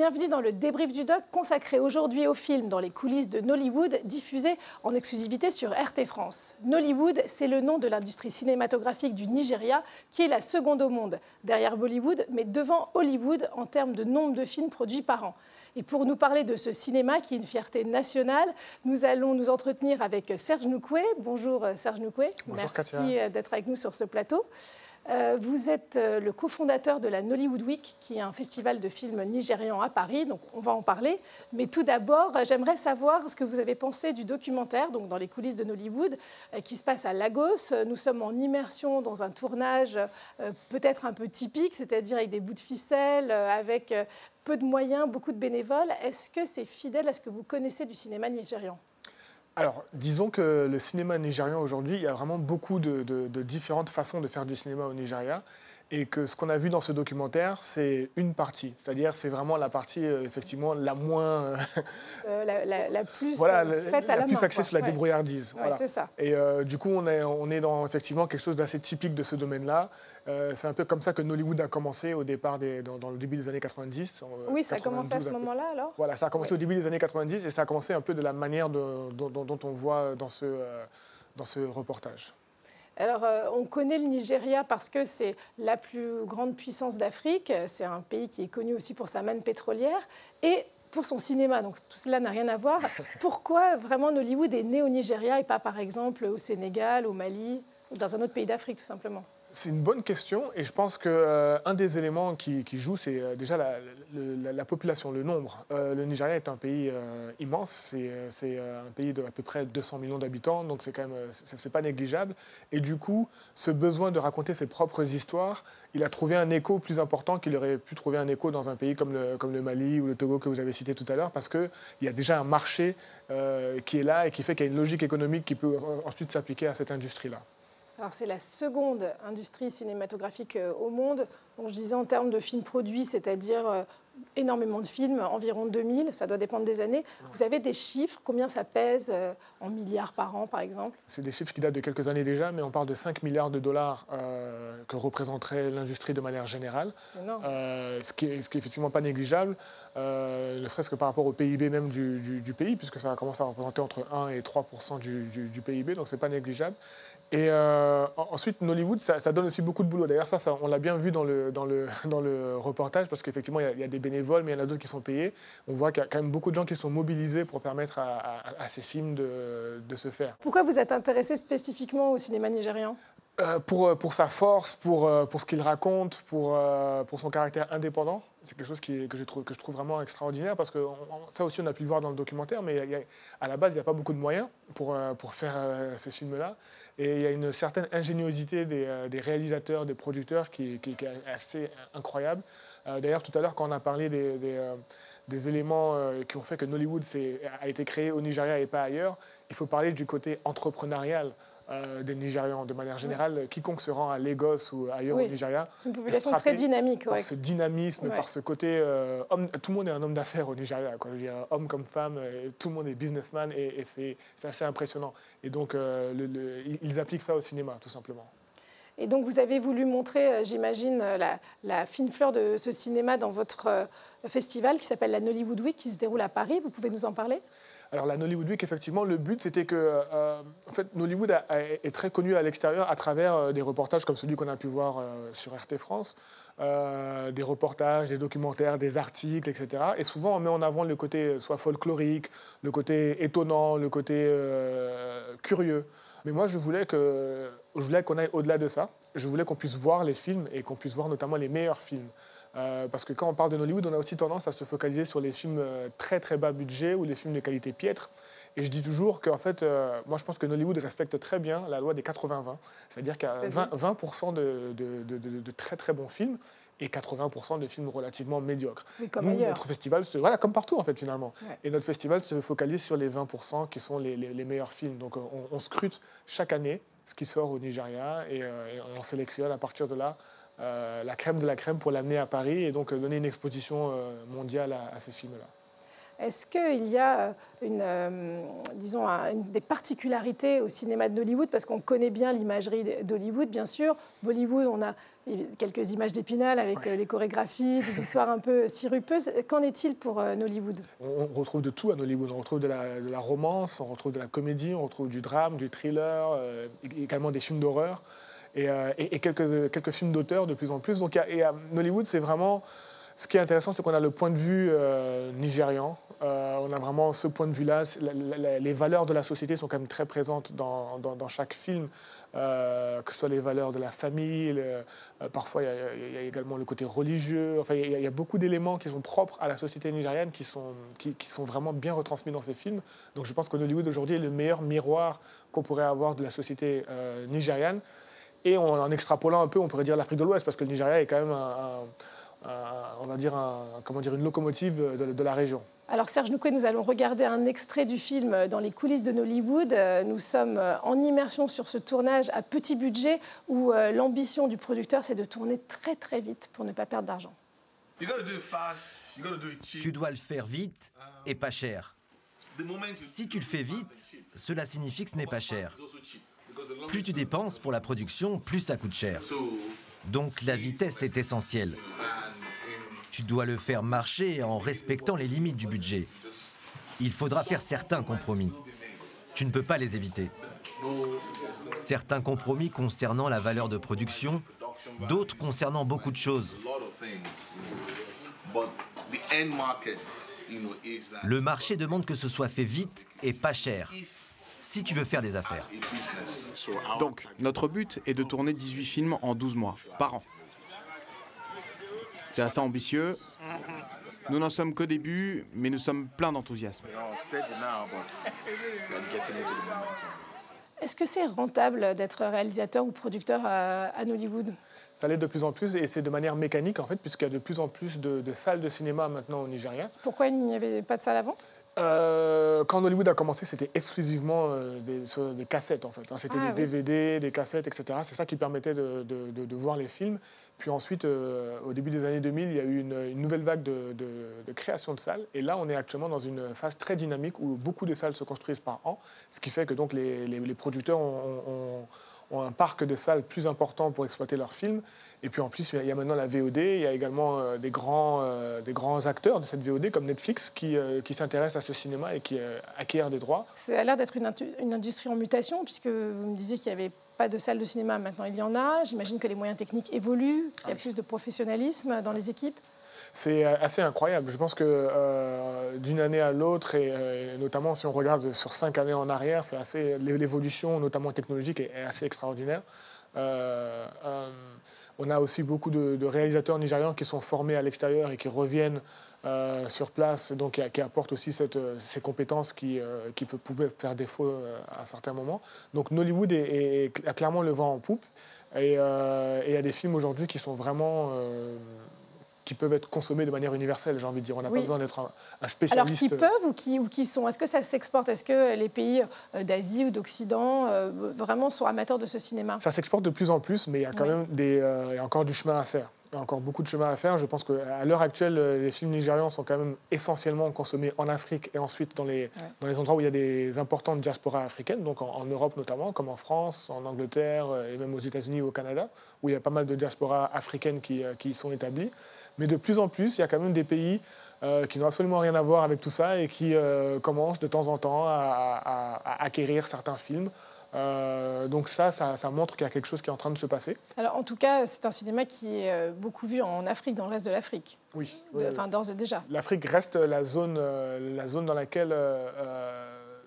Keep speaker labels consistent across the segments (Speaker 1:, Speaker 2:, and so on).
Speaker 1: Bienvenue dans le débrief du doc consacré aujourd'hui au film dans les coulisses de Nollywood, diffusé en exclusivité sur RT France. Nollywood, c'est le nom de l'industrie cinématographique du Nigeria, qui est la seconde au monde, derrière Bollywood, mais devant Hollywood en termes de nombre de films produits par an. Et pour nous parler de ce cinéma qui est une fierté nationale, nous allons nous entretenir avec Serge Noukoué. Bonjour Serge Noukoué.
Speaker 2: Bonjour
Speaker 1: Merci d'être avec nous sur ce plateau. Euh, vous êtes euh, le cofondateur de la Nollywood Week, qui est un festival de films nigérians à Paris, donc on va en parler. Mais tout d'abord, j'aimerais savoir ce que vous avez pensé du documentaire, donc dans les coulisses de Nollywood, euh, qui se passe à Lagos. Nous sommes en immersion dans un tournage peut-être un peu typique, c'est-à-dire avec des bouts de ficelle, avec peu de moyens, beaucoup de bénévoles. Est-ce que c'est fidèle à ce que vous connaissez du cinéma nigérian?
Speaker 2: Alors, disons que le cinéma nigérian aujourd'hui, il y a vraiment beaucoup de, différentes façons de faire du cinéma au Nigeria. Et que ce qu'on a vu dans ce documentaire, c'est une partie. C'est-à-dire, c'est vraiment la partie, euh, effectivement, la moins.
Speaker 1: Euh, euh, la, plus
Speaker 2: voilà,
Speaker 1: faite à la,
Speaker 2: la plus axée sur la débrouillardise.
Speaker 1: voilà. c'est ça.
Speaker 2: Et du coup, on est, on est dans, effectivement, quelque chose d'assez typique de ce domaine-là. c'est un peu comme ça que Nollywood a commencé au départ, des, dans, le début des années 90.
Speaker 1: Oui, ça a commencé à ce moment-là, alors
Speaker 2: Voilà, ça a commencé au début des années 90 et ça a commencé un peu de la manière dont, dont, on voit dans ce, dans ce reportage.
Speaker 1: Alors, euh, on connaît le Nigeria parce que c'est la plus grande puissance d'Afrique. C'est un pays qui est connu aussi pour sa manne pétrolière et pour son cinéma. Donc, tout cela n'a rien à voir. Pourquoi vraiment Hollywood est né au Nigeria et pas, par exemple, au Sénégal, au Mali ou dans un autre pays d'Afrique, tout simplement?
Speaker 2: C'est une bonne question et je pense qu'un euh, des éléments qui, joue, c'est euh, déjà la, population, le nombre. Euh, le Nigeria est un pays immense, c'est un pays de à peu près 200 millions d'habitants, donc c'est quand même c'est pas négligeable. Et du coup, ce besoin de raconter ses propres histoires, il a trouvé un écho plus important qu'il aurait pu trouver un écho dans un pays comme le, comme le Mali ou le Togo que vous avez cité tout à l'heure, parce qu'il y a déjà un marché qui est là et qui fait qu'il y a une logique économique qui peut ensuite s'appliquer à cette industrie-là
Speaker 1: c'est la seconde industrie cinématographique euh, au monde. Donc, je disais en termes de films produits, c'est-à-dire euh, énormément de films, environ 2000, ça doit dépendre des années. Vous avez des chiffres, combien ça pèse euh, en milliards par an, par exemple?
Speaker 2: C'est des chiffres qui datent de quelques années déjà, mais on parle de 5 milliards de dollars que représenterait l'industrie de manière générale.
Speaker 1: C'est énorme.
Speaker 2: ce, qui est, ce qui est effectivement pas négligeable, ne serait-ce que par rapport au PIB même du, pays, puisque ça commence à représenter entre 1 et 3 du, du, PIB, donc c'est pas négligeable. Et euh, ensuite, Nollywood, ça, ça, donne aussi beaucoup de boulot. D'ailleurs, ça, ça, on l'a bien vu dans le, dans le, dans le reportage, parce qu'effectivement, il, y, a des bénévoles, mais il y en a d'autres qui sont payés. On voit qu'il y a quand même beaucoup de gens qui sont mobilisés pour permettre à, ces films de, de, se faire.
Speaker 1: Pourquoi vous êtes intéressé spécifiquement au cinéma nigérian?
Speaker 2: Pour, euh, pour, sa force, pour, euh, ce qu'il raconte, pour, son caractère indépendant. C'est quelque chose que, je trouve, vraiment extraordinaire parce que ça aussi on a pu le voir dans le documentaire, mais à la base il n'y a pas beaucoup de moyens pour, faire ces films-là. Et il y a une certaine ingéniosité des, réalisateurs, des producteurs qui, est assez incroyable. D'ailleurs tout à l'heure quand on a parlé des, des éléments qui ont fait que Nollywood a été créé au Nigeria et pas ailleurs, il faut parler du côté entrepreneurial. Euh, des Nigérians. De manière générale, quiconque se rend à Lagos ou ailleurs au Nigeria.
Speaker 1: C'est une population très dynamique.
Speaker 2: Par ce dynamisme, par ce côté. Euh, homme, tout le monde est un homme d'affaires au Nigeria. Quoi. Je dire, homme comme femme, euh, tout le monde est businessman et, c'est assez impressionnant. Et donc, ils appliquent ça au cinéma, tout simplement.
Speaker 1: Et donc, vous avez voulu montrer, j'imagine, la, la, fine fleur de ce cinéma dans votre festival qui s'appelle la Nollywood Week, qui se déroule à Paris. Vous pouvez nous en parler?
Speaker 2: Alors la Nollywood Week, effectivement, le but c'était que euh, en fait, Nollywood est très connu à l'extérieur à travers euh, des reportages comme celui qu'on a pu voir euh, sur RT France, des reportages, des documentaires, des articles, etc. Et souvent on met en avant le côté soit folklorique, le côté étonnant, le côté curieux. Mais moi je voulais que je voulais qu'on aille au-delà de ça. Je voulais qu'on puisse voir les films et qu'on puisse voir notamment les meilleurs films. Euh, parce que quand on parle de Hollywood, on a aussi tendance à se focaliser sur les films euh, très très bas budget ou les films de qualité piètre. Et je dis toujours qu'en fait, euh, moi je pense que Hollywood respecte très bien la loi des 80-20. C'est-à-dire qu'il y a 20%, de, de, très très bons films et 80% de films relativement médiocres.
Speaker 1: comme
Speaker 2: notre festival, se, voilà, comme partout en fait finalement. Et notre festival se focalise sur les 20% qui sont les, les, meilleurs films. Donc on, scrute chaque année ce qui sort au Nigeria et on sélectionne à partir de là euh, la crème de la crème pour l'amener à Paris et donc euh, donner une exposition euh, mondiale à, ces films-là.
Speaker 1: Est-ce qu'il y a une, disons, des particularités au cinéma de Hollywood? Parce qu'on connaît bien l'imagerie d'Hollywood, bien sûr. Bollywood, on a quelques images d'épinal avec les chorégraphies, des histoires un peu sirupeuses. Qu'en est-il pour Nollywood
Speaker 2: On retrouve de tout à Nollywood. On retrouve de la, de la, romance, on retrouve de la comédie, on retrouve du drame, du thriller, également des films d'horreur. Euh, et, quelques, quelques films d'auteur de plus en plus. Donc, et à Nollywood, c'est vraiment. Ce qui est intéressant, c'est qu'on a le point de vue euh, nigérian. Euh, on a vraiment ce point de vue-là. les valeurs de la société sont quand même très présentes dans, chaque film, que ce soit les valeurs de la famille. parfois, il y, a, également le côté religieux. Enfin, il y, a beaucoup d'éléments qui sont propres à la société nigériane qui sont, vraiment bien retransmis dans ces films. Donc, je pense que Nollywood aujourd'hui est le meilleur miroir qu'on pourrait avoir de la société nigériane. Et en extrapolant un peu, on pourrait dire l'Afrique de l'Ouest, parce que le Nigeria est quand même, on va dire, comment dire, une locomotive de, la région.
Speaker 1: Alors Serge Nouquet, nous allons regarder un extrait du film dans les coulisses de Nollywood. Nous sommes en immersion sur ce tournage à petit budget où euh, l'ambition du producteur, c'est de tourner très très vite pour ne pas perdre d'argent.
Speaker 3: Tu dois le faire vite et pas cher. Si tu le fais vite, cela signifie que ce n'est pas cher. Plus tu dépenses pour la production, plus ça coûte cher. Donc la vitesse est essentielle. Tu dois le faire marcher en respectant les limites du budget. Il faudra faire certains compromis. Tu ne peux pas les éviter. Certains compromis concernant la valeur de production, d'autres concernant beaucoup de choses. Le marché demande que ce soit fait vite et pas cher si tu veux faire des affaires.
Speaker 4: Donc, notre but est de tourner 18 films en 12 mois, par an. C'est assez ambitieux. Nous n'en sommes qu'au début, mais nous sommes pleins d'enthousiasme.
Speaker 1: Est-ce que c'est rentable d'être réalisateur ou producteur à, Hollywood
Speaker 2: ça l'est de plus en plus et c'est de manière mécanique en fait, puisqu'il y a de plus en plus de, de salles de cinéma maintenant au Nigeria.
Speaker 1: Pourquoi il n'y avait pas de salle avant?
Speaker 2: Euh, quand Hollywood a commencé, c'était exclusivement euh, des, cassettes en fait. Hein. C'était ah des DVD, des cassettes, etc. C'est ça qui permettait de, voir les films. Puis ensuite, euh, au début des années 2000, il y a eu une, nouvelle vague de, création de salles. Et là, on est actuellement dans une phase très dynamique où beaucoup de salles se construisent par an, ce qui fait que donc les, producteurs ont ont un parc de salles plus important pour exploiter leurs films. Et puis en plus, il y a maintenant la VOD, il y a également euh, des, grands, euh, des grands acteurs de cette VOD comme Netflix qui, euh, qui s'intéressent à ce cinéma et qui acquièrent des droits.
Speaker 1: Ça a l'air d'être une, une, industrie en mutation, puisque vous me disiez qu'il n'y avait pas de salles de cinéma, maintenant il y en a. J'imagine que les moyens techniques évoluent, qu'il y a ah plus de professionnalisme dans les équipes.
Speaker 2: C'est assez incroyable. Je pense que euh, d'une année à l'autre, et, notamment si on regarde sur cinq années en arrière, c'est assez l'évolution, notamment technologique, est, assez extraordinaire. Euh, euh, on a aussi beaucoup de, réalisateurs nigérians qui sont formés à l'extérieur et qui reviennent sur place, donc qui, apportent aussi ces compétences qui, qui pouvaient faire défaut à certains moments. Donc Nollywood est, a clairement le vent en poupe. Et il y a des films aujourd'hui qui sont vraiment qui peuvent être consommés de manière universelle, j'ai envie de dire. On n'a pas besoin d'être un, spécialiste.
Speaker 1: Alors, qui peuvent ou qui, ou qui sont? Est-ce que ça s'exporte? Est-ce que les pays euh, d'Asie ou d'Occident euh, vraiment sont amateurs de ce cinéma?
Speaker 2: Ça s'exporte de plus en plus, mais il y a quand même des, euh, il y a encore du chemin à faire. Il y a encore beaucoup de chemin à faire. Je pense qu'à l'heure actuelle, les films nigérians sont quand même essentiellement consommés en Afrique et ensuite dans les, dans les endroits où il y a des importantes diasporas africaines, donc en, Europe notamment, comme en France, en Angleterre et même aux États-Unis ou au Canada, où il y a pas mal de diasporas africaines qui, qui sont établies. Mais de plus en plus, il y a quand même des pays euh, qui n'ont absolument rien à voir avec tout ça et qui euh, commencent de temps en temps à, acquérir certains films. Euh, donc ça, ça, montre qu'il y a quelque chose qui est en train de se passer.
Speaker 1: Alors en tout cas, c'est un cinéma qui est beaucoup vu en Afrique, dans le reste de l'Afrique.
Speaker 2: Oui.
Speaker 1: Enfin, d'ores et déjà.
Speaker 2: L'Afrique reste la zone, la zone dans laquelle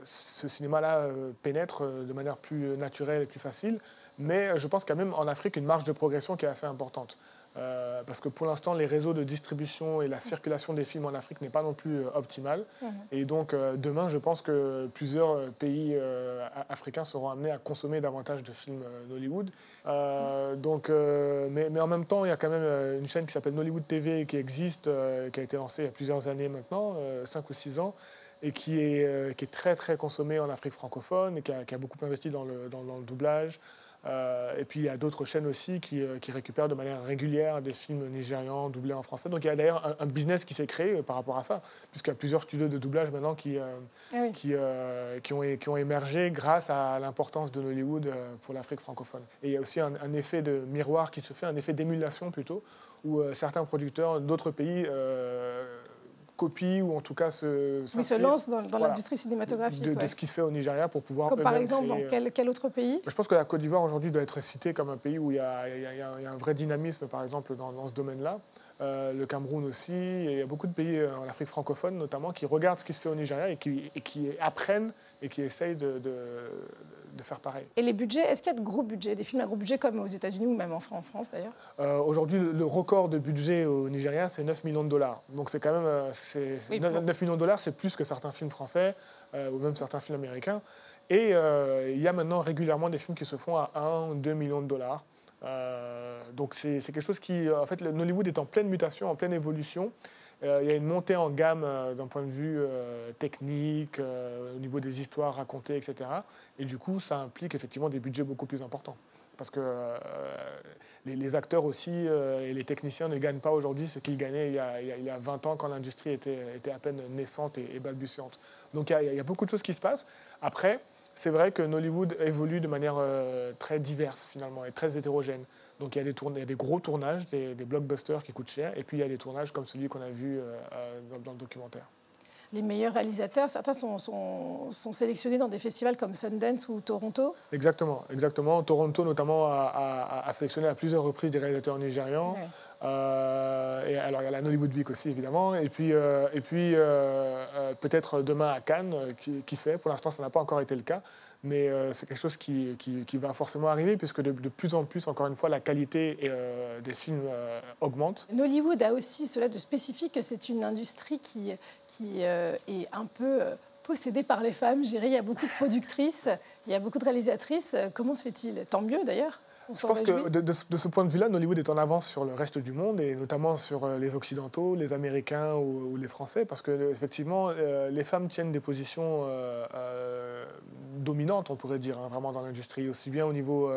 Speaker 2: ce cinéma-là pénètre de manière plus naturelle et plus facile. Mais je pense qu'il y a même en Afrique une marge de progression qui est assez importante. Euh, parce que pour l'instant, les réseaux de distribution et la circulation des films en Afrique n'est pas non plus euh, optimale. Mhm. Et donc, euh, demain, je pense que plusieurs pays africains seront amenés à consommer davantage de films d'Hollywood. donc, mais, mais, en même temps, il y a quand même une chaîne qui s'appelle Nollywood TV qui existe, qui a été lancée il y a plusieurs années maintenant, 5 ou 6 ans, et qui est, qui est très, très consommée en Afrique francophone et qui a, beaucoup investi dans le, dans, dans le doublage. Euh, et puis il y a d'autres chaînes aussi qui, euh, qui, récupèrent de manière régulière des films nigérians doublés en français. Donc il y a d'ailleurs un, business qui s'est créé par rapport à ça, puisqu'il y a plusieurs studios de doublage maintenant qui, ah qui, qui, ont, qui, ont, émergé grâce à l'importance de Hollywood pour l'Afrique francophone. Et il y a aussi un, un, effet de miroir qui se fait, un effet d'émulation plutôt, où certains producteurs d'autres pays copie ou en tout cas se,
Speaker 1: oui, se lance dans, l'industrie cinématographique.
Speaker 2: De, ce qui se fait au Nigeria pour pouvoir.
Speaker 1: Comme par exemple, dans quel, quel, autre pays
Speaker 2: Je pense que la Côte d'Ivoire aujourd'hui doit être citée comme un pays où il y a, il y a, un vrai dynamisme, par exemple, dans, dans ce domaine-là. Euh, le Cameroun aussi. il y a beaucoup de pays euh, en Afrique francophone notamment qui regardent ce qui se fait au Nigeria et qui, et qui apprennent et qui essayent de, de, faire pareil.
Speaker 1: Et les budgets, est-ce qu'il y a de gros budgets, des films à gros budget comme aux États-Unis ou même en France d'ailleurs?
Speaker 2: Euh, Aujourd'hui, le record de budget au Nigeria, c'est 9 millions de dollars. Donc c'est quand même. 9 millions de dollars, c'est plus que certains films français ou même certains films américains. Et il y a maintenant régulièrement des films qui se font à 1 ou 2 millions de dollars. Euh, donc c'est quelque chose qui, en fait, le Nollywood est en pleine mutation, en pleine évolution. Euh, il y a une montée en gamme euh, d'un point de vue technique, au niveau des histoires racontées, etc. Et du coup, ça implique effectivement des budgets beaucoup plus importants. Parce que les, acteurs aussi et les techniciens ne gagnent pas aujourd'hui ce qu'ils gagnaient il y, a, il y, a, 20 ans quand l'industrie était, à peine naissante et, balbutiante. Donc il y, a, beaucoup de choses qui se passent. Après, c'est vrai que Nollywood évolue de manière euh, très diverse finalement et très hétérogène. Donc il y a des, des gros tournages, des, blockbusters qui coûtent cher, et puis il y a des tournages comme celui qu'on a vu euh, euh, dans, le documentaire.
Speaker 1: Les meilleurs réalisateurs, certains sont, sont, sélectionnés dans des festivals comme Sundance ou Toronto?
Speaker 2: Exactement, exactement. Toronto notamment a, sélectionné à plusieurs reprises des réalisateurs nigérians. Euh, et alors il y a la Nollywood Week aussi évidemment. Et puis, euh, puis euh, peut-être demain à Cannes, qui, sait? Pour l'instant, ça n'a pas encore été le cas. Mais c'est quelque chose qui, qui, va forcément arriver, puisque de, plus en plus, encore une fois, la qualité des films augmente.
Speaker 1: Nollywood a aussi cela de spécifique que c'est une industrie qui, qui est un peu possédée par les femmes. Il y a beaucoup de productrices, il y a beaucoup de réalisatrices. Comment se fait-il? Tant mieux d'ailleurs.
Speaker 2: Je pense que de, ce point de vue-là, Hollywood est en avance sur le reste du monde et notamment sur euh, les Occidentaux, les Américains ou, les Français, parce que effectivement, euh, les femmes tiennent des positions euh, dominantes, on pourrait dire, hein, vraiment dans l'industrie, aussi bien au niveau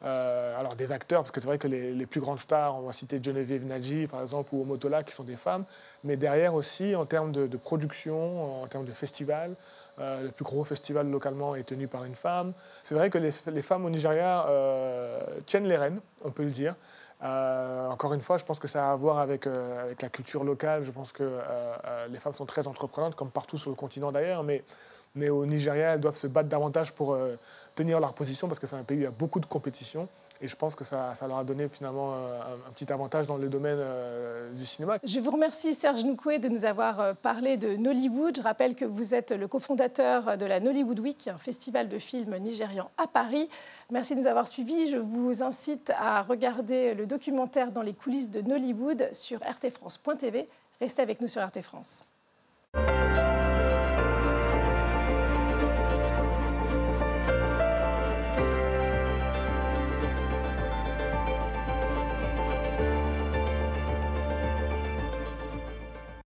Speaker 2: alors des acteurs, parce que c'est vrai que les, plus grandes stars, on va citer Geneviève Nadji par exemple, ou Omotola, qui sont des femmes, mais derrière aussi en termes de, de production, en termes de festivals. Euh, le plus gros festival localement est tenu par une femme. C'est vrai que les, femmes au Nigeria euh, tiennent les rênes, on peut le dire. Euh, encore une fois, je pense que ça a à voir avec, avec la culture locale. Je pense que les femmes sont très entreprenantes, comme partout sur le continent d'ailleurs. Mais, mais au Nigeria, elles doivent se battre davantage pour tenir leur position parce que c'est un pays où il y a beaucoup de compétition. Et je pense que ça, leur a donné finalement euh, un, petit avantage dans le domaine euh, du cinéma.
Speaker 1: Je vous remercie Serge Noukoué de nous avoir euh, parlé de Nollywood. Je rappelle que vous êtes le cofondateur de la Nollywood Week, un festival de films nigérians à Paris. Merci de nous avoir suivis. Je vous incite à regarder le documentaire dans les coulisses de Nollywood sur rtfrance.tv. Restez avec nous sur RT France.